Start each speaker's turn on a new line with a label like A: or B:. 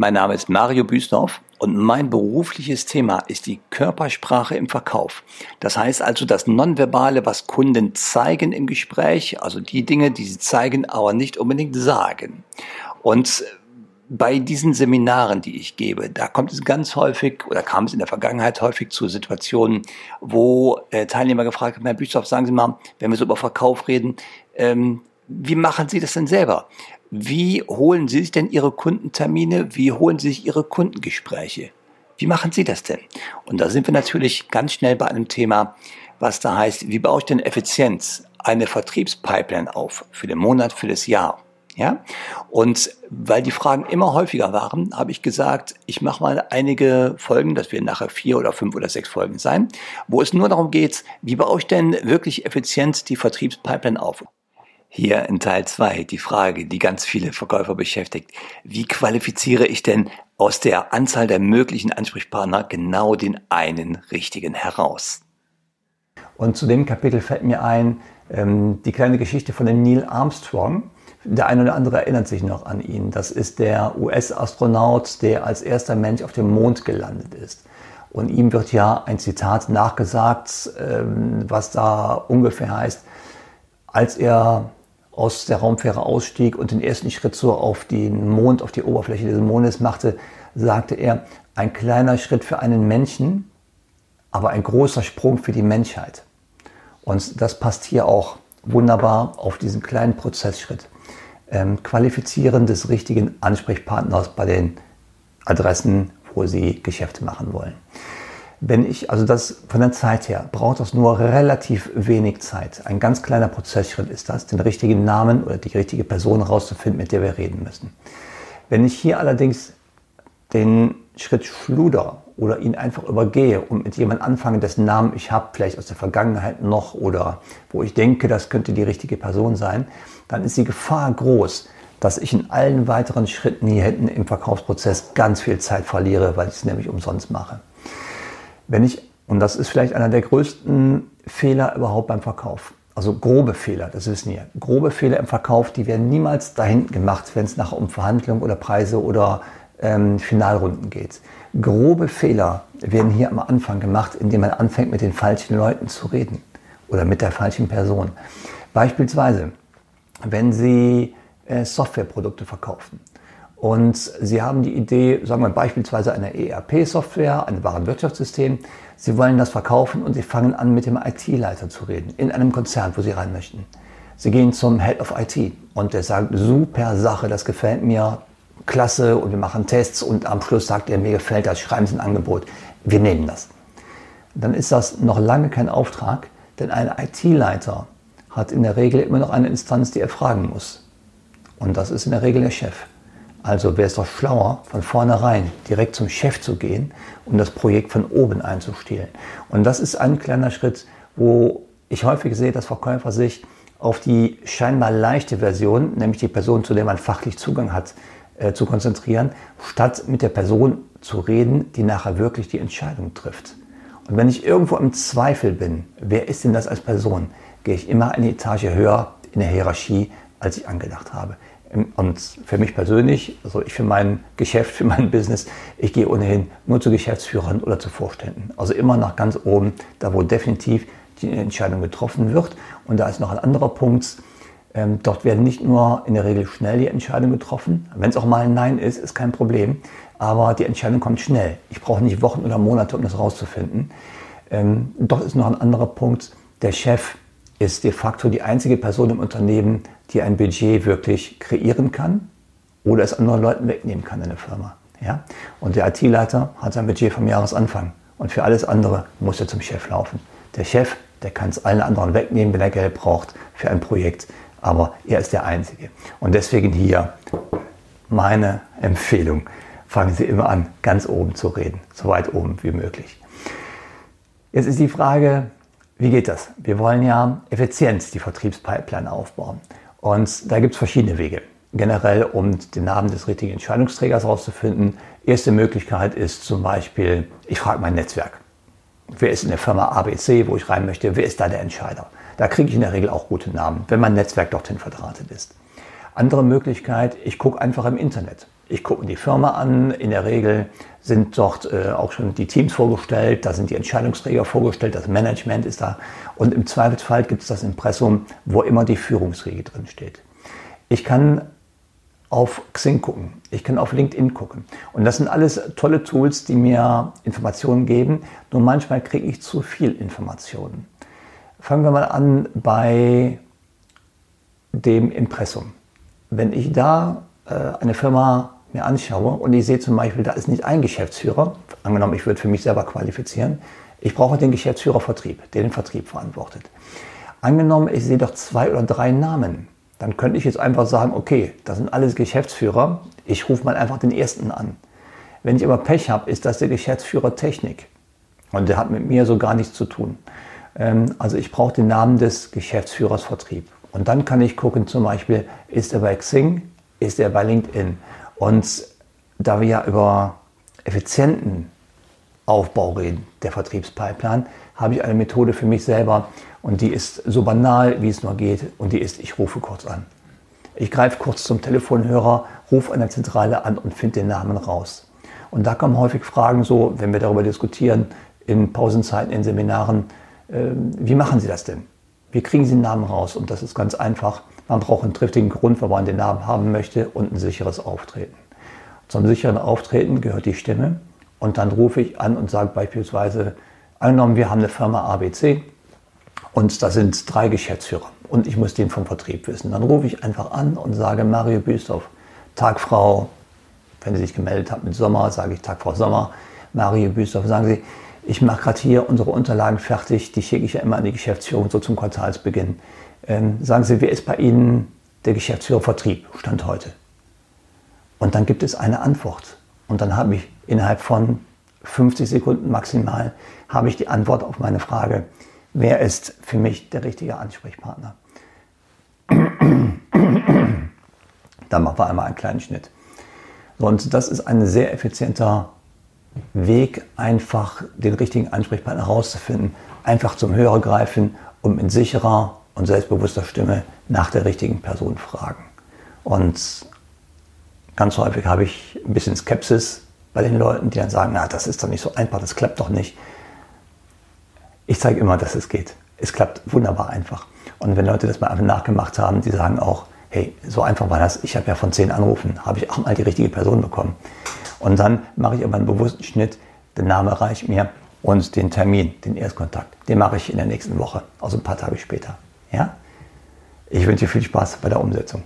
A: Mein Name ist Mario Büsdorf und mein berufliches Thema ist die Körpersprache im Verkauf. Das heißt also das Nonverbale, was Kunden zeigen im Gespräch, also die Dinge, die sie zeigen, aber nicht unbedingt sagen. Und bei diesen Seminaren, die ich gebe, da kommt es ganz häufig oder kam es in der Vergangenheit häufig zu Situationen, wo äh, Teilnehmer gefragt haben, Herr Büsdorf, sagen Sie mal, wenn wir so über Verkauf reden, ähm, wie machen Sie das denn selber? Wie holen Sie sich denn Ihre Kundentermine? Wie holen Sie sich Ihre Kundengespräche? Wie machen Sie das denn? Und da sind wir natürlich ganz schnell bei einem Thema, was da heißt, wie baue ich denn Effizienz, eine Vertriebspipeline auf für den Monat, für das Jahr? Ja? Und weil die Fragen immer häufiger waren, habe ich gesagt, ich mache mal einige Folgen, das werden nachher vier oder fünf oder sechs Folgen sein, wo es nur darum geht, wie baue ich denn wirklich effizient die Vertriebspipeline auf? Hier in Teil 2 die Frage, die ganz viele Verkäufer beschäftigt. Wie qualifiziere ich denn aus der Anzahl der möglichen Ansprechpartner genau den einen richtigen heraus?
B: Und zu dem Kapitel fällt mir ein, ähm, die kleine Geschichte von dem Neil Armstrong. Der eine oder andere erinnert sich noch an ihn. Das ist der US-Astronaut, der als erster Mensch auf dem Mond gelandet ist. Und ihm wird ja ein Zitat nachgesagt, ähm, was da ungefähr heißt, als er aus der Raumfähre ausstieg und den ersten Schritt so auf den Mond, auf die Oberfläche des Mondes machte, sagte er, ein kleiner Schritt für einen Menschen, aber ein großer Sprung für die Menschheit. Und das passt hier auch wunderbar auf diesen kleinen Prozessschritt. Ähm, Qualifizieren des richtigen Ansprechpartners bei den Adressen, wo Sie Geschäfte machen wollen. Wenn ich, also das von der Zeit her, braucht das nur relativ wenig Zeit. Ein ganz kleiner Prozessschritt ist das, den richtigen Namen oder die richtige Person herauszufinden, mit der wir reden müssen. Wenn ich hier allerdings den Schritt schluder oder ihn einfach übergehe und mit jemandem anfange, dessen Namen ich habe, vielleicht aus der Vergangenheit noch oder wo ich denke, das könnte die richtige Person sein, dann ist die Gefahr groß, dass ich in allen weiteren Schritten hier hinten im Verkaufsprozess ganz viel Zeit verliere, weil ich es nämlich umsonst mache. Wenn ich, und das ist vielleicht einer der größten Fehler überhaupt beim Verkauf, also grobe Fehler, das wissen wir. Grobe Fehler im Verkauf, die werden niemals dahin gemacht, wenn es nachher um Verhandlungen oder Preise oder ähm, Finalrunden geht. Grobe Fehler werden hier am Anfang gemacht, indem man anfängt, mit den falschen Leuten zu reden oder mit der falschen Person. Beispielsweise, wenn Sie äh, Softwareprodukte verkaufen und Sie haben die Idee, sagen wir beispielsweise eine ERP-Software, ein Warenwirtschaftssystem. Sie wollen das verkaufen und Sie fangen an, mit dem IT-Leiter zu reden, in einem Konzern, wo Sie rein möchten. Sie gehen zum Head of IT und der sagt, super Sache, das gefällt mir, klasse und wir machen Tests und am Schluss sagt er, mir gefällt das, schreiben Sie ein Angebot, wir nehmen das. Dann ist das noch lange kein Auftrag, denn ein IT-Leiter hat in der Regel immer noch eine Instanz, die er fragen muss. Und das ist in der Regel der Chef. Also wäre es doch schlauer, von vornherein direkt zum Chef zu gehen und das Projekt von oben einzustehlen. Und das ist ein kleiner Schritt, wo ich häufig sehe, dass Verkäufer sich auf die scheinbar leichte Version, nämlich die Person, zu der man fachlich Zugang hat, äh, zu konzentrieren, statt mit der Person zu reden, die nachher wirklich die Entscheidung trifft. Und wenn ich irgendwo im Zweifel bin, wer ist denn das als Person, gehe ich immer eine Etage höher in der Hierarchie, als ich angedacht habe. Und für mich persönlich, also ich für mein Geschäft, für mein Business, ich gehe ohnehin nur zu Geschäftsführern oder zu Vorständen. Also immer nach ganz oben, da wo definitiv die Entscheidung getroffen wird. Und da ist noch ein anderer Punkt. Ähm, dort werden nicht nur in der Regel schnell die Entscheidungen getroffen. Wenn es auch mal ein Nein ist, ist kein Problem. Aber die Entscheidung kommt schnell. Ich brauche nicht Wochen oder Monate, um das rauszufinden. Ähm, dort ist noch ein anderer Punkt. Der Chef ist de facto die einzige Person im Unternehmen, die ein Budget wirklich kreieren kann oder es anderen Leuten wegnehmen kann in der Firma. Ja? Und der IT-Leiter hat sein Budget vom Jahresanfang und für alles andere muss er zum Chef laufen. Der Chef, der kann es allen anderen wegnehmen, wenn er Geld braucht für ein Projekt, aber er ist der Einzige. Und deswegen hier meine Empfehlung. Fangen Sie immer an, ganz oben zu reden, so weit oben wie möglich. Jetzt ist die Frage, wie geht das? Wir wollen ja effizient die Vertriebspipeline aufbauen. Und da gibt es verschiedene Wege. Generell, um den Namen des richtigen Entscheidungsträgers herauszufinden. Erste Möglichkeit ist zum Beispiel, ich frage mein Netzwerk. Wer ist in der Firma ABC, wo ich rein möchte? Wer ist da der Entscheider? Da kriege ich in der Regel auch gute Namen, wenn mein Netzwerk dorthin verdrahtet ist. Andere Möglichkeit, ich gucke einfach im Internet. Ich gucke mir die Firma an. In der Regel sind dort äh, auch schon die Teams vorgestellt, da sind die Entscheidungsträger vorgestellt, das Management ist da. Und im Zweifelsfall gibt es das Impressum, wo immer die Führungsriege drin steht. Ich kann auf Xing gucken, ich kann auf LinkedIn gucken. Und das sind alles tolle Tools, die mir Informationen geben. Nur manchmal kriege ich zu viel Informationen. Fangen wir mal an bei dem Impressum. Wenn ich da äh, eine Firma mir anschaue und ich sehe zum Beispiel, da ist nicht ein Geschäftsführer, angenommen, ich würde für mich selber qualifizieren, ich brauche den Geschäftsführer Vertrieb, der den Vertrieb verantwortet. Angenommen, ich sehe doch zwei oder drei Namen, dann könnte ich jetzt einfach sagen, okay, das sind alles Geschäftsführer, ich rufe mal einfach den ersten an. Wenn ich aber Pech habe, ist das der Geschäftsführer Technik und der hat mit mir so gar nichts zu tun. Ähm, also ich brauche den Namen des Geschäftsführers Vertrieb. Und dann kann ich gucken, zum Beispiel, ist er bei Xing, ist er bei LinkedIn. Und da wir ja über effizienten Aufbau reden, der Vertriebspipeline, habe ich eine Methode für mich selber und die ist so banal, wie es nur geht und die ist, ich rufe kurz an. Ich greife kurz zum Telefonhörer, rufe an der Zentrale an und finde den Namen raus. Und da kommen häufig Fragen so, wenn wir darüber diskutieren, in Pausenzeiten, in Seminaren, äh, wie machen Sie das denn? Wie kriegen Sie den Namen raus? Und das ist ganz einfach. Man braucht einen triftigen Grund, warum man den Namen haben möchte und ein sicheres Auftreten. Zum sicheren Auftreten gehört die Stimme. Und dann rufe ich an und sage beispielsweise, angenommen, wir haben eine Firma ABC und da sind drei Geschäftsführer und ich muss den vom Vertrieb wissen. Dann rufe ich einfach an und sage, Mario Büstorf, Tagfrau, wenn Sie sich gemeldet haben mit Sommer, sage ich Tagfrau Sommer, Mario Büstorf, sagen Sie, ich mache gerade hier unsere Unterlagen fertig, die schicke ich ja immer an die Geschäftsführung so zum Quartalsbeginn. Ähm, sagen Sie, wer ist bei Ihnen der Geschäftsführer Vertrieb, Stand heute? Und dann gibt es eine Antwort. Und dann habe ich innerhalb von 50 Sekunden maximal, habe ich die Antwort auf meine Frage, wer ist für mich der richtige Ansprechpartner? Dann machen wir einmal einen kleinen Schnitt. Und das ist ein sehr effizienter Weg, einfach den richtigen Ansprechpartner herauszufinden, einfach zum Hörer greifen und in sicherer und selbstbewusster Stimme nach der richtigen Person fragen. Und ganz häufig habe ich ein bisschen Skepsis bei den Leuten, die dann sagen, na, das ist doch nicht so einfach, das klappt doch nicht. Ich zeige immer, dass es geht. Es klappt wunderbar einfach. Und wenn Leute das mal einfach nachgemacht haben, die sagen auch, hey, so einfach war das. Ich habe ja von zehn Anrufen, habe ich auch mal die richtige Person bekommen. Und dann mache ich aber einen bewussten Schnitt, der Name reicht mir und den Termin, den Erstkontakt, den mache ich in der nächsten Woche, also ein paar Tage später. Ja? Ich wünsche dir viel Spaß bei der Umsetzung.